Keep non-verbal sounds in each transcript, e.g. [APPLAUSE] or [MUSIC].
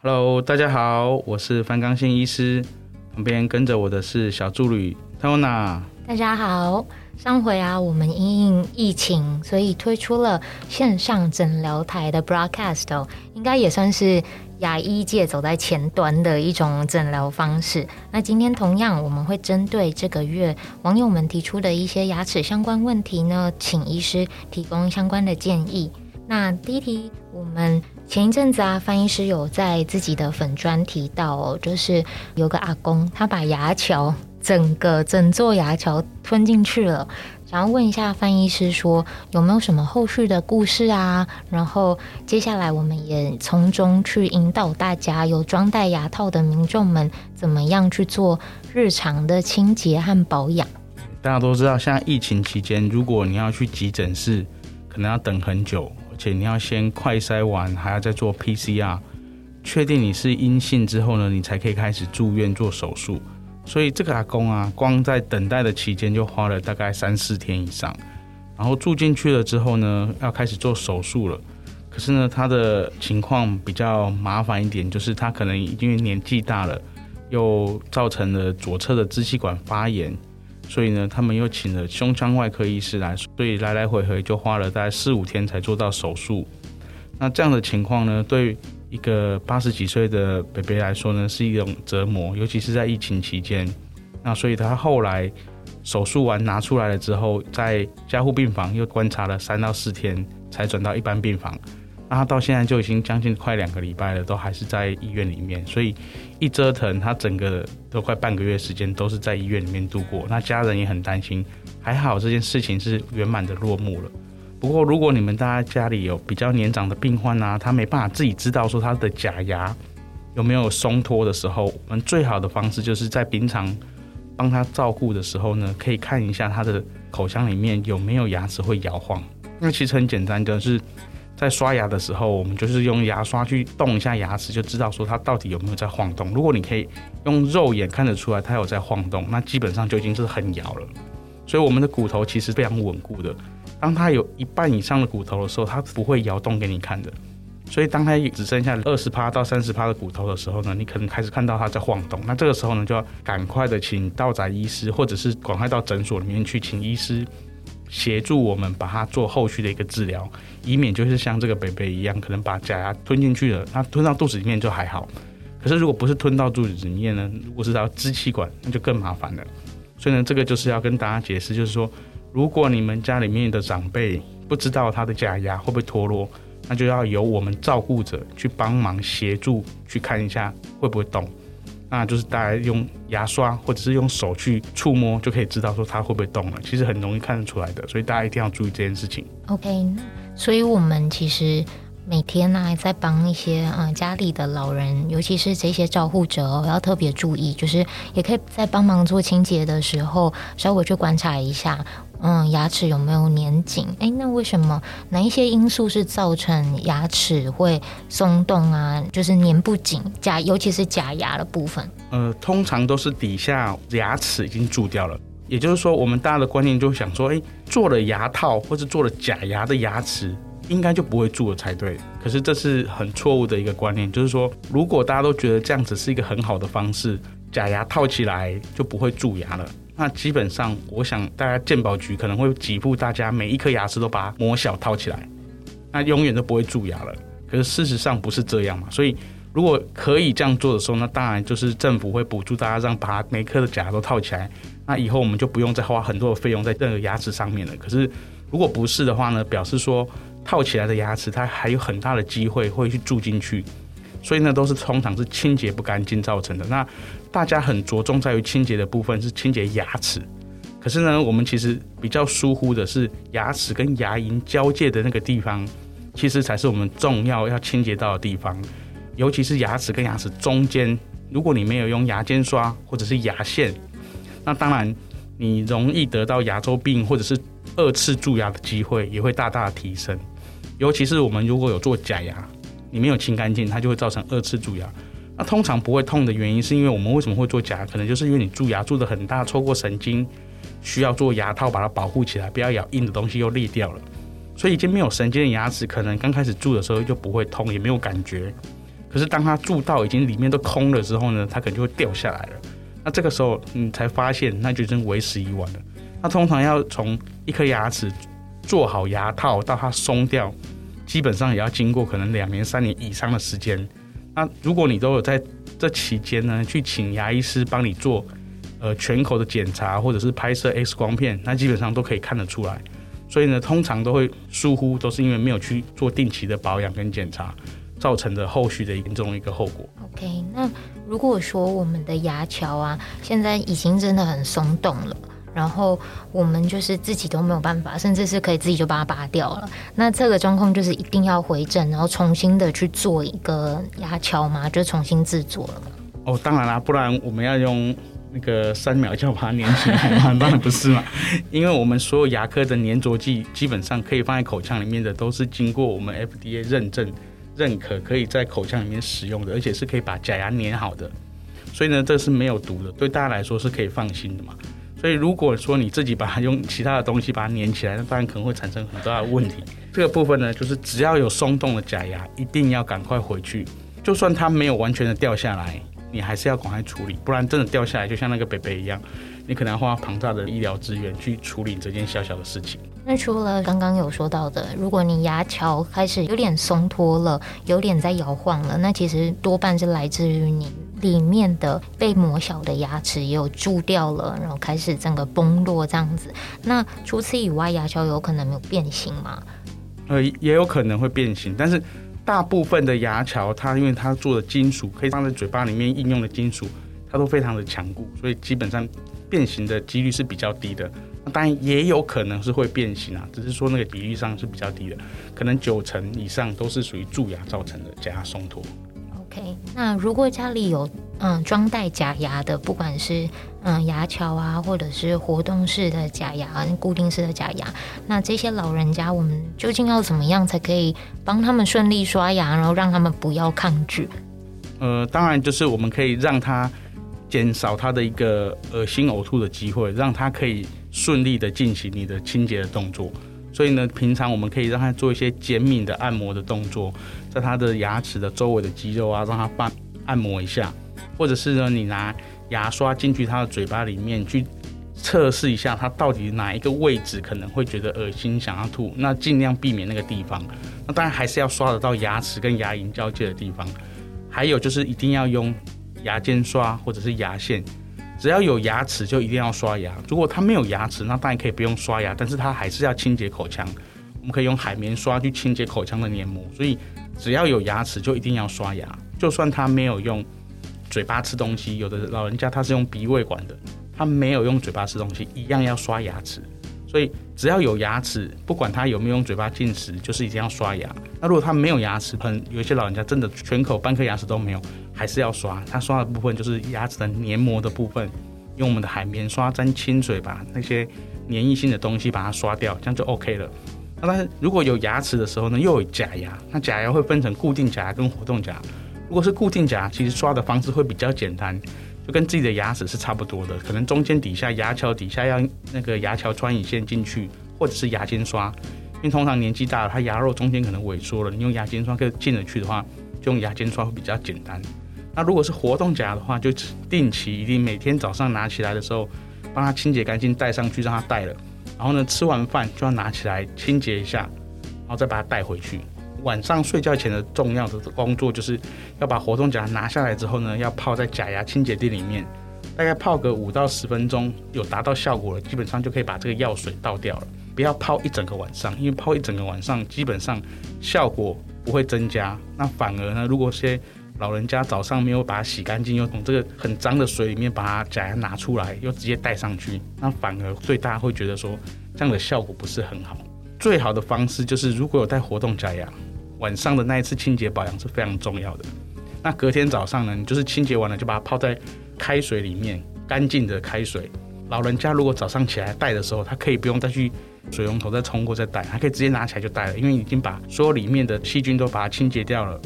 Hello，大家好，我是范刚信医师，旁边跟着我的是小助理 Tona。大家好，上回啊，我们因应疫情，所以推出了线上诊疗台的 broadcast 哦，应该也算是牙医界走在前端的一种诊疗方式。那今天同样，我们会针对这个月网友们提出的一些牙齿相关问题呢，请医师提供相关的建议。那第一题，我们前一阵子啊，范医师有在自己的粉专提到哦，就是有个阿公，他把牙桥整个整座牙桥吞进去了，想要问一下范医师说，有没有什么后续的故事啊？然后接下来我们也从中去引导大家，有装戴牙套的民众们怎么样去做日常的清洁和保养。大家都知道，现在疫情期间，如果你要去急诊室，可能要等很久。且你要先快筛完，还要再做 PCR，确定你是阴性之后呢，你才可以开始住院做手术。所以这个阿公啊，光在等待的期间就花了大概三四天以上。然后住进去了之后呢，要开始做手术了。可是呢，他的情况比较麻烦一点，就是他可能因为年纪大了，又造成了左侧的支气管发炎。所以呢，他们又请了胸腔外科医师来，所以来来回回就花了大概四五天才做到手术。那这样的情况呢，对一个八十几岁的北北来说呢，是一种折磨，尤其是在疫情期间。那所以他后来手术完拿出来了之后，在加护病房又观察了三到四天，才转到一般病房。那他到现在就已经将近快两个礼拜了，都还是在医院里面，所以一折腾，他整个都快半个月时间都是在医院里面度过。那家人也很担心，还好这件事情是圆满的落幕了。不过，如果你们大家家里有比较年长的病患啊，他没办法自己知道说他的假牙有没有松脱的时候，我们最好的方式就是在平常帮他照顾的时候呢，可以看一下他的口腔里面有没有牙齿会摇晃。那其实很简单，就是。在刷牙的时候，我们就是用牙刷去动一下牙齿，就知道说它到底有没有在晃动。如果你可以用肉眼看得出来它有在晃动，那基本上就已经是很摇了。所以我们的骨头其实非常稳固的。当它有一半以上的骨头的时候，它不会摇动给你看的。所以当它只剩下二十趴到三十趴的骨头的时候呢，你可能开始看到它在晃动。那这个时候呢，就要赶快的请到宅医师，或者是赶快到诊所里面去请医师。协助我们把它做后续的一个治疗，以免就是像这个北北一样，可能把假牙吞进去了，它吞到肚子里面就还好。可是如果不是吞到肚子里面呢？如果是到支气管，那就更麻烦了。所以呢，这个就是要跟大家解释，就是说，如果你们家里面的长辈不知道他的假牙会不会脱落，那就要由我们照顾者去帮忙协助去看一下会不会动。那就是大家用牙刷或者是用手去触摸，就可以知道说它会不会动了。其实很容易看得出来的，所以大家一定要注意这件事情。OK，所以我们其实每天呢，在帮一些啊家里的老人，尤其是这些照护者哦，要特别注意，就是也可以在帮忙做清洁的时候，稍微去观察一下。嗯，牙齿有没有粘紧？哎，那为什么哪一些因素是造成牙齿会松动啊？就是粘不紧，假尤其是假牙的部分。呃，通常都是底下牙齿已经蛀掉了。也就是说，我们大家的观念就想说，哎，做了牙套或者做了假牙的牙齿，应该就不会蛀了才对。可是这是很错误的一个观念，就是说，如果大家都觉得这样子是一个很好的方式，假牙套起来就不会蛀牙了。那基本上，我想大家健保局可能会几步大家每一颗牙齿都把它磨小套起来，那永远都不会蛀牙了。可是事实上不是这样嘛，所以如果可以这样做的时候，那当然就是政府会补助大家让把每颗的假牙都套起来，那以后我们就不用再花很多的费用在这个牙齿上面了。可是如果不是的话呢，表示说套起来的牙齿它还有很大的机会会去蛀进去。所以呢，都是通常是清洁不干净造成的。那大家很着重在于清洁的部分是清洁牙齿，可是呢，我们其实比较疏忽的是牙齿跟牙龈交界的那个地方，其实才是我们重要要清洁到的地方。尤其是牙齿跟牙齿中间，如果你没有用牙间刷或者是牙线，那当然你容易得到牙周病或者是二次蛀牙的机会也会大大提升。尤其是我们如果有做假牙。你没有清干净，它就会造成二次蛀牙。那通常不会痛的原因，是因为我们为什么会做假？可能就是因为你蛀牙蛀得很大，错过神经，需要做牙套把它保护起来，不要咬硬的东西又裂掉了。所以已经没有神经的牙齿，可能刚开始蛀的时候就不会痛，也没有感觉。可是当它蛀到已经里面都空了之后呢，它可能就会掉下来了。那这个时候你才发现，那就真为时已晚了。那通常要从一颗牙齿做好牙套到它松掉，基本上也要经过可能两年、三年以上的时间。那如果你都有在这期间呢，去请牙医师帮你做呃全口的检查，或者是拍摄 X 光片，那基本上都可以看得出来。所以呢，通常都会疏忽，都是因为没有去做定期的保养跟检查，造成的后续的严重一个后果。OK，那如果说我们的牙桥啊，现在已经真的很松动了，然后我们就是自己都没有办法，甚至是可以自己就把它拔掉了，那这个状况就是一定要回正，然后重新的去做一个牙桥嘛，就重新制作了嘛。哦，当然啦，不然我们要用。那个三秒就要把它粘起来吗？[LAUGHS] 当然不是嘛，因为我们所有牙科的粘着剂基本上可以放在口腔里面的，都是经过我们 FDA 认证、认可，可以在口腔里面使用的，而且是可以把假牙粘好的。所以呢，这是没有毒的，对大家来说是可以放心的嘛。所以如果说你自己把它用其他的东西把它粘起来，那当然可能会产生很大的问题。这个部分呢，就是只要有松动的假牙，一定要赶快回去，就算它没有完全的掉下来。你还是要赶快处理，不然真的掉下来，就像那个北北一样，你可能要花庞大的医疗资源去处理这件小小的事情。那除了刚刚有说到的，如果你牙桥开始有点松脱了，有点在摇晃了，那其实多半是来自于你里面的被磨小的牙齿也有蛀掉了，然后开始整个崩落这样子。那除此以外，牙桥有可能没有变形吗？呃，也有可能会变形，但是。大部分的牙桥，它因为它做的金属可以放在嘴巴里面应用的金属，它都非常的强固，所以基本上变形的几率是比较低的。当然也有可能是会变形啊，只是说那个比例上是比较低的，可能九成以上都是属于蛀牙造成的假牙松脱。那如果家里有嗯装戴假牙的，不管是嗯牙桥啊，或者是活动式的假牙、固定式的假牙，那这些老人家，我们究竟要怎么样才可以帮他们顺利刷牙，然后让他们不要抗拒？呃，当然就是我们可以让他减少他的一个恶心呕吐的机会，让他可以顺利的进行你的清洁的动作。所以呢，平常我们可以让他做一些减敏的按摩的动作，在他的牙齿的周围的肌肉啊，让他按按摩一下，或者是呢，你拿牙刷进去他的嘴巴里面去测试一下，他到底哪一个位置可能会觉得恶心，想要吐，那尽量避免那个地方。那当然还是要刷得到牙齿跟牙龈交界的地方，还有就是一定要用牙尖刷或者是牙线。只要有牙齿就一定要刷牙。如果他没有牙齿，那当然可以不用刷牙，但是他还是要清洁口腔。我们可以用海绵刷去清洁口腔的黏膜。所以只要有牙齿就一定要刷牙。就算他没有用嘴巴吃东西，有的老人家他是用鼻胃管的，他没有用嘴巴吃东西，一样要刷牙齿。所以只要有牙齿，不管他有没有用嘴巴进食，就是一定要刷牙。那如果他没有牙齿，可能有一些老人家真的全口半颗牙齿都没有。还是要刷，它刷的部分就是牙齿的黏膜的部分，用我们的海绵刷沾清水，把那些黏液性的东西把它刷掉，这样就 OK 了。那但是如果有牙齿的时候呢，又有假牙，那假牙会分成固定假牙跟活动假。如果是固定假牙，其实刷的方式会比较简单，就跟自己的牙齿是差不多的，可能中间底下牙桥底下要那个牙桥穿引线进去，或者是牙间刷，因为通常年纪大了，它牙肉中间可能萎缩了，你用牙间刷可以进得去的话，就用牙间刷会比较简单。那如果是活动假牙的话，就定期一定每天早上拿起来的时候，帮他清洁干净，戴上去让他戴了。然后呢，吃完饭就要拿起来清洁一下，然后再把它带回去。晚上睡觉前的重要的工作就是要把活动假拿下来之后呢，要泡在假牙清洁剂里面，大概泡个五到十分钟，有达到效果了，基本上就可以把这个药水倒掉了。不要泡一整个晚上，因为泡一整个晚上基本上效果不会增加，那反而呢，如果些老人家早上没有把它洗干净，又从这个很脏的水里面把它假牙拿出来，又直接戴上去，那反而对大家会觉得说这样的效果不是很好。最好的方式就是如果有戴活动假牙，晚上的那一次清洁保养是非常重要的。那隔天早上呢，你就是清洁完了就把它泡在开水里面，干净的开水。老人家如果早上起来戴的时候，他可以不用再去水龙头再冲过再戴，他可以直接拿起来就戴了，因为已经把所有里面的细菌都把它清洁掉了。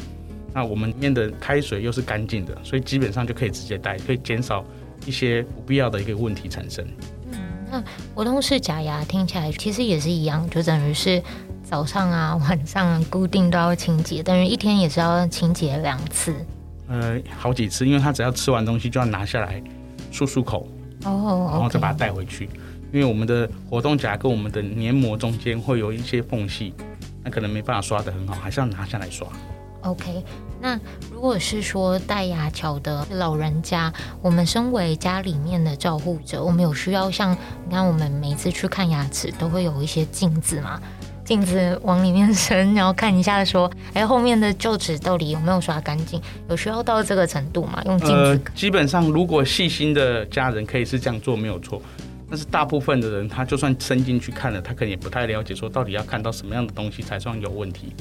那我们里面的开水又是干净的，所以基本上就可以直接戴，可以减少一些不必要的一个问题产生。嗯，那活动式假牙听起来其实也是一样，就等于是早上啊、晚上固定都要清洁，但是一天也是要清洁两次。呃，好几次，因为他只要吃完东西就要拿下来漱漱口，哦，oh. 然后再把它带回去。因为我们的活动夹跟我们的黏膜中间会有一些缝隙，那可能没办法刷的很好，还是要拿下来刷。OK，那如果是说戴牙桥的老人家，我们身为家里面的照护者，我们有需要像你看，我们每次去看牙齿都会有一些镜子嘛，镜子往里面伸，然后看一下说，哎，后面的臼齿到底有没有刷干净？有需要到这个程度吗？用镜子？基本上如果细心的家人可以是这样做，没有错。但是大部分的人，他就算伸进去看了，他可能也不太了解说到底要看到什么样的东西才算有问题。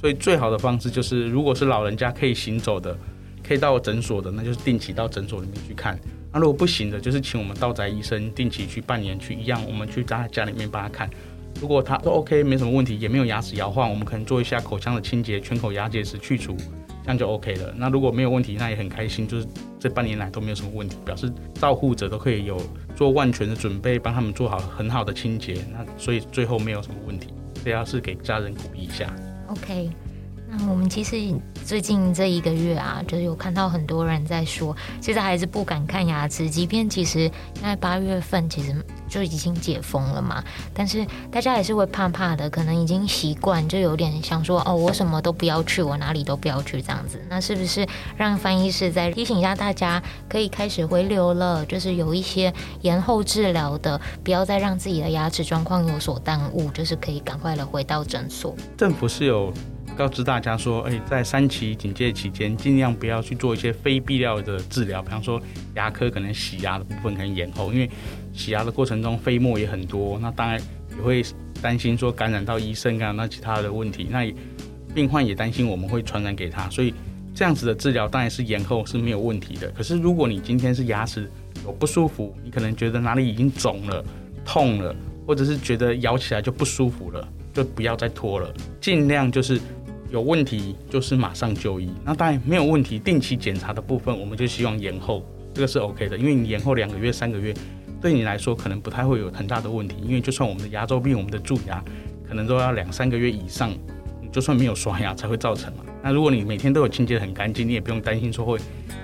所以最好的方式就是，如果是老人家可以行走的，可以到诊所的，那就是定期到诊所里面去看。那如果不行的，就是请我们道宅医生定期去半年去一样，我们去在家里面帮他看。如果他都 OK 没什么问题，也没有牙齿摇晃，我们可能做一下口腔的清洁，全口牙结石去除，这样就 OK 了。那如果没有问题，那也很开心，就是这半年来都没有什么问题，表示照护者都可以有做万全的准备，帮他们做好很好的清洁。那所以最后没有什么问题，这要是给家人鼓励一下。OK，那我们其实最近这一个月啊，就是有看到很多人在说，其实还是不敢看牙齿，即便其实现在八月份其实就已经解封了嘛，但是大家还是会怕怕的，可能已经习惯，就有点想说哦，我什么都不要去，我哪里都不要去这样子。那是不是让范医师再提醒一下大家，可以开始回流了？就是有一些延后治疗的，不要再让自己的牙齿状况有所耽误，就是可以赶快的回到诊所。政府是有告知大家说，哎，在三期警戒期间，尽量不要去做一些非必要的治疗，比方说牙科可能洗牙的部分可能延后，因为。洗牙的过程中飞沫也很多，那当然也会担心说感染到医生，啊，那其他的问题。那病患也担心我们会传染给他，所以这样子的治疗当然是延后是没有问题的。可是如果你今天是牙齿有不舒服，你可能觉得哪里已经肿了、痛了，或者是觉得咬起来就不舒服了，就不要再拖了，尽量就是有问题就是马上就医。那当然没有问题，定期检查的部分我们就希望延后，这个是 OK 的，因为你延后两个月、三个月。对你来说可能不太会有很大的问题，因为就算我们的牙周病、我们的蛀牙，可能都要两三个月以上，你就算没有刷牙才会造成嘛。[LAUGHS] 那如果你每天都有清洁很干净，你也不用担心说会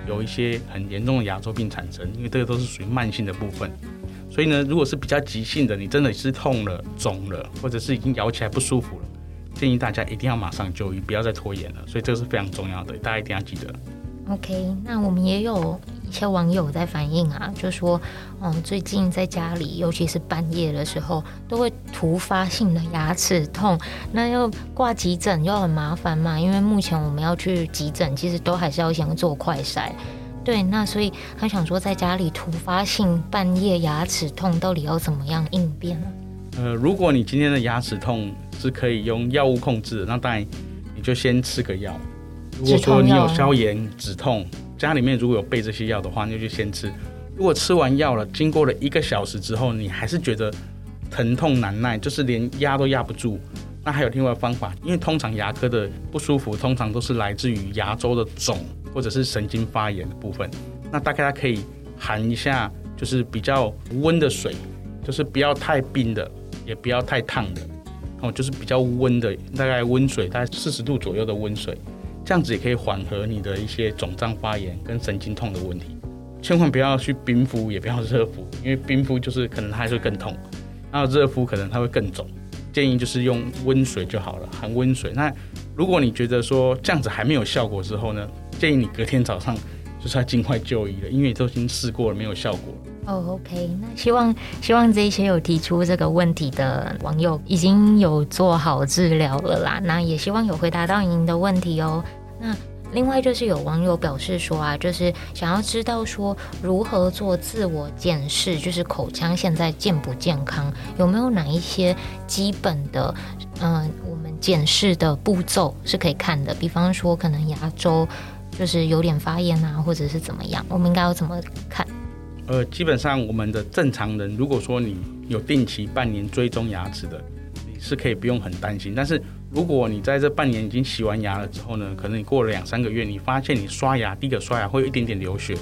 有一些很严重的牙周病产生，因为这个都是属于慢性的部分。所以呢，如果是比较急性的，你真的是痛了、肿了，或者是已经咬起来不舒服了，建议大家一定要马上就医，不要再拖延了。所以这个是非常重要的，大家一定要记得。OK，那我们也有一些网友在反映啊，就说，嗯，最近在家里，尤其是半夜的时候，都会突发性的牙齿痛，那要挂急诊又很麻烦嘛，因为目前我们要去急诊，其实都还是要先做快筛。对，那所以他想说，在家里突发性半夜牙齿痛，到底要怎么样应变呢？呃，如果你今天的牙齿痛是可以用药物控制的，那当然你就先吃个药。如果说你有消炎、止痛，家里面如果有备这些药的话，那就先吃。如果吃完药了，经过了一个小时之后，你还是觉得疼痛难耐，就是连压都压不住，那还有另外方法。因为通常牙科的不舒服，通常都是来自于牙周的肿或者是神经发炎的部分。那大概它可以含一下，就是比较温的水，就是不要太冰的，也不要太烫的，哦，就是比较温的，大概温水，大概四十度左右的温水。这样子也可以缓和你的一些肿胀发炎跟神经痛的问题，千万不要去冰敷，也不要 [LAUGHS] 热敷，因为冰敷就是可能它还会更痛，然后热敷可能它会更肿。建议就是用温水就好了，含温水。那如果你觉得说这样子还没有效果之后呢，建议你隔天早上就是要尽快就医了，因为都已经试过了没有效果。哦、，OK，那希望希望这些有提出这个问题的网友已经有做好治疗了啦。那也希望有回答到您的问题哦。那另外就是有网友表示说啊，就是想要知道说如何做自我检视，就是口腔现在健不健康，有没有哪一些基本的嗯、我们检视的步骤是可以看的？比方说可能牙周就是有点发炎啊，或者是怎么样，我们应该要怎么看？呃，基本上我们的正常人，如果说你有定期半年追踪牙齿的，你是可以不用很担心，但是。如果你在这半年已经洗完牙了之后呢，可能你过了两三个月，你发现你刷牙，第一个刷牙会有一点点流血，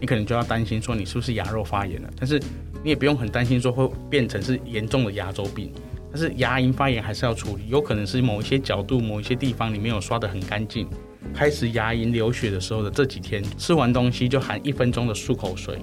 你可能就要担心说你是不是牙肉发炎了。但是你也不用很担心说会变成是严重的牙周病。但是牙龈发炎还是要处理，有可能是某一些角度、某一些地方你没有刷得很干净。开始牙龈流血的时候的这几天，吃完东西就含一分钟的漱口水，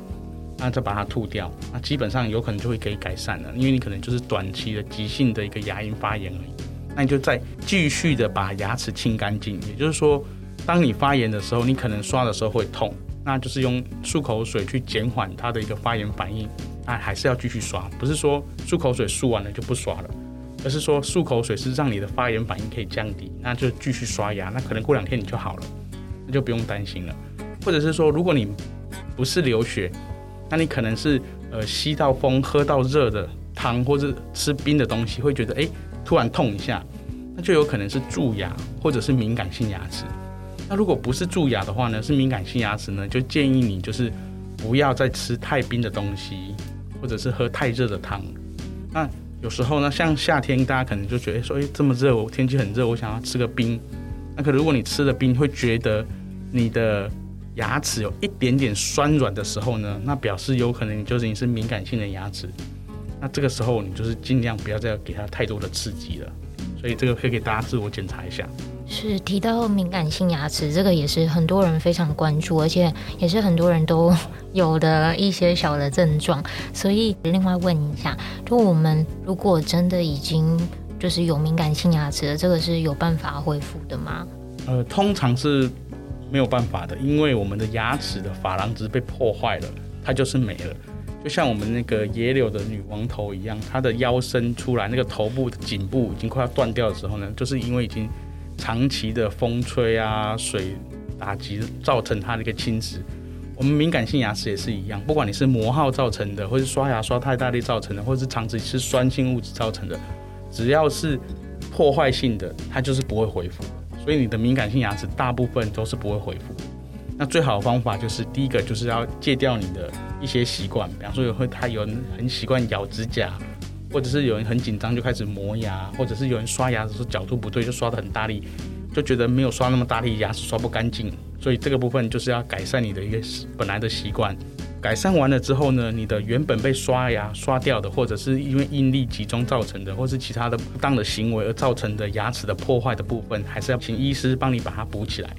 那再把它吐掉，那基本上有可能就会可以改善了，因为你可能就是短期的急性的一个牙龈发炎而已。那你就再继续的把牙齿清干净，也就是说，当你发炎的时候，你可能刷的时候会痛，那就是用漱口水去减缓它的一个发炎反应，那还是要继续刷，不是说漱口水漱完了就不刷了。而是说漱口水是让你的发炎反应可以降低，那就继续刷牙，那可能过两天你就好了，那就不用担心了。或者是说，如果你不是流血，那你可能是呃吸到风、喝到热的汤或者吃冰的东西，会觉得哎突然痛一下，那就有可能是蛀牙或者是敏感性牙齿。那如果不是蛀牙的话呢，是敏感性牙齿呢，就建议你就是不要再吃太冰的东西，或者是喝太热的汤。那有时候呢，像夏天，大家可能就觉得说，哎，这么热，我天气很热，我想要吃个冰。那可如果你吃了冰，会觉得你的牙齿有一点点酸软的时候呢，那表示有可能你就是你是敏感性的牙齿。那这个时候，你就是尽量不要再给它太多的刺激了。所以这个可以给大家自我检查一下。是提到敏感性牙齿，这个也是很多人非常关注，而且也是很多人都有的一些小的症状。所以另外问一下，就我们如果真的已经就是有敏感性牙齿的，这个是有办法恢复的吗？呃，通常是没有办法的，因为我们的牙齿的珐琅质被破坏了，它就是没了。就像我们那个野柳的女王头一样，它的腰伸出来，那个头部颈部已经快要断掉的时候呢，就是因为已经。长期的风吹啊、水打击造成它的一个侵蚀。我们敏感性牙齿也是一样，不管你是磨耗造成的，或是刷牙刷太大力造成的，或是长期吃酸性物质造成的，只要是破坏性的，它就是不会恢复。所以你的敏感性牙齿大部分都是不会恢复。那最好的方法就是第一个就是要戒掉你的一些习惯，比方说有会他有人很习惯咬指甲。或者是有人很紧张就开始磨牙，或者是有人刷牙的时候角度不对就刷得很大力，就觉得没有刷那么大力，牙齿刷不干净。所以这个部分就是要改善你的一个本来的习惯。改善完了之后呢，你的原本被刷牙刷掉的，或者是因为应力集中造成的，或是其他的不当的行为而造成的牙齿的破坏的部分，还是要请医师帮你把它补起来。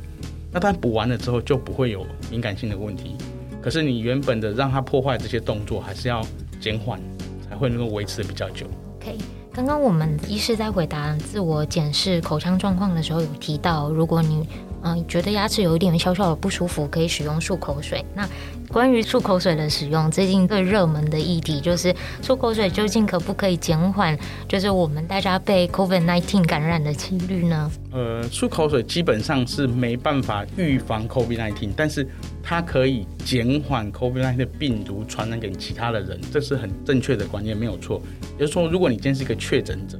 那当然补完了之后就不会有敏感性的问题。可是你原本的让它破坏这些动作还是要减缓。才会能够维持的比较久。OK，刚刚我们医师在回答自我检视口腔状况的时候，有提到，如果你嗯、觉得牙齿有一点小小的不舒服，可以使用漱口水。那关于漱口水的使用，最近最热门的议题就是漱口水究竟可不可以减缓，就是我们大家被 COVID-19 感染的几率呢？呃，漱口水基本上是没办法预防 COVID-19，但是它可以减缓 COVID-19 的病毒传染给其他的人，这是很正确的观念，没有错。也就是说，如果你今天是一个确诊者，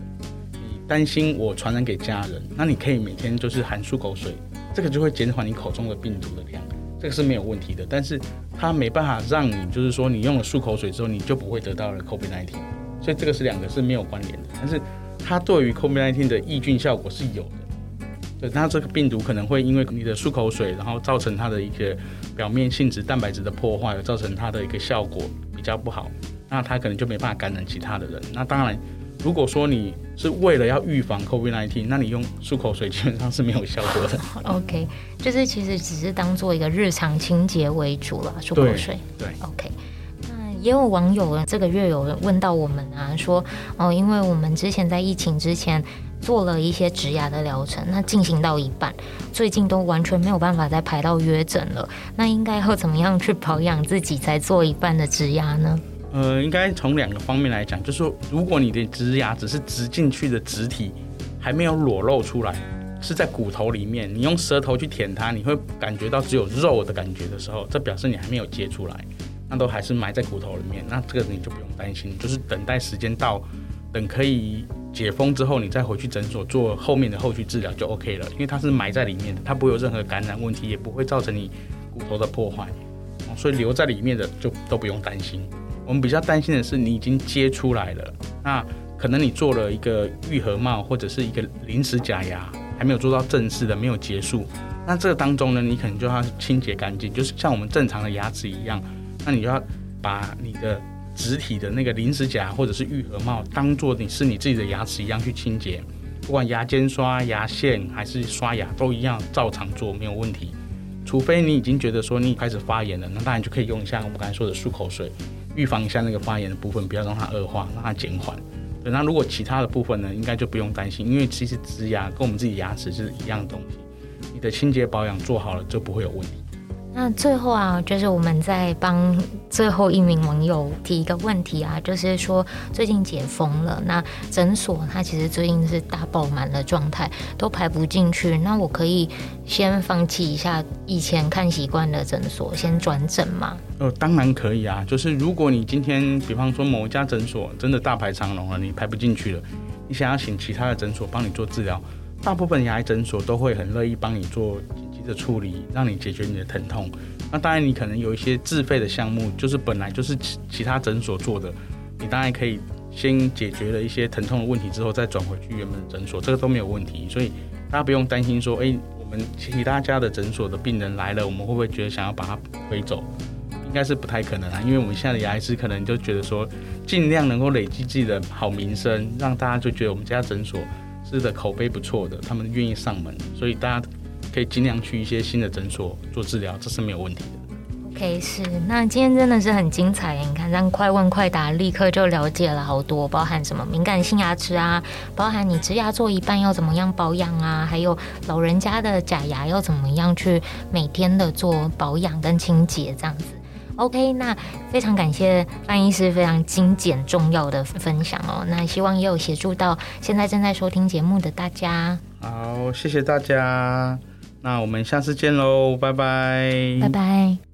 你担心我传染给家人，那你可以每天就是含漱口水，这个就会减缓你口中的病毒的量。这个是没有问题的，但是它没办法让你，就是说你用了漱口水之后，你就不会得到了 COVID-19，所以这个是两个是没有关联的。但是它对于 COVID-19 的抑菌效果是有的，对，那这个病毒可能会因为你的漱口水，然后造成它的一个表面性质蛋白质的破坏，而造成它的一个效果比较不好，那它可能就没办法感染其他的人。那当然。如果说你是为了要预防 COVID-19，那你用漱口水基本上是没有效果的。[LAUGHS] OK，就是其实只是当做一个日常清洁为主了，漱口水。对，对，OK。那也有网友这个月有问到我们啊，说哦，因为我们之前在疫情之前做了一些植牙的疗程，那进行到一半，最近都完全没有办法再排到约诊了。那应该要怎么样去保养自己才做一半的植牙呢？呃，应该从两个方面来讲，就是说，如果你的植牙只是植进去的植体还没有裸露出来，是在骨头里面，你用舌头去舔它，你会感觉到只有肉的感觉的时候，这表示你还没有接出来，那都还是埋在骨头里面，那这个你就不用担心，就是等待时间到，等可以解封之后，你再回去诊所做后面的后续治疗就 OK 了，因为它是埋在里面的，它不会有任何感染问题，也不会造成你骨头的破坏，所以留在里面的就都不用担心。我们比较担心的是，你已经接出来了，那可能你做了一个愈合帽或者是一个临时假牙，还没有做到正式的，没有结束。那这个当中呢，你可能就要清洁干净，就是像我们正常的牙齿一样。那你就要把你的植体的那个临时假或者是愈合帽，当做你是你自己的牙齿一样去清洁，不管牙间刷、牙线还是刷牙都一样，照常做没有问题。除非你已经觉得说你开始发炎了，那当然就可以用一下我们刚才说的漱口水，预防一下那个发炎的部分，不要让它恶化，让它减缓。对，那如果其他的部分呢，应该就不用担心，因为其实植牙跟我们自己牙齿是一样的东西，你的清洁保养做好了就不会有问题。那最后啊，就是我们在帮最后一名网友提一个问题啊，就是说最近解封了，那诊所它其实最近是大爆满的状态，都排不进去。那我可以先放弃一下以前看习惯的诊所，先转诊吗？哦，当然可以啊。就是如果你今天，比方说某一家诊所真的大排长龙了，你排不进去了，你想要请其他的诊所帮你做治疗，大部分牙医诊所都会很乐意帮你做。的处理，让你解决你的疼痛。那当然，你可能有一些自费的项目，就是本来就是其其他诊所做的，你当然可以先解决了一些疼痛的问题之后，再转回去原本的诊所，这个都没有问题。所以大家不用担心说，哎，我们其他家的诊所的病人来了，我们会不会觉得想要把他推走？应该是不太可能啊，因为我们现在的牙医师可能就觉得说，尽量能够累积自己的好名声，让大家就觉得我们家诊所是的口碑不错的，他们愿意上门，所以大家。可以尽量去一些新的诊所做治疗，这是没有问题的。OK，是。那今天真的是很精彩，你看，让快问快答，立刻就了解了好多，包含什么敏感性牙齿啊，包含你植牙做一半要怎么样保养啊，还有老人家的假牙要怎么样去每天的做保养跟清洁这样子。OK，那非常感谢范医师非常精简重要的分享哦。那希望也有协助到现在正在收听节目的大家。好，谢谢大家。那我们下次见喽，拜拜，拜拜。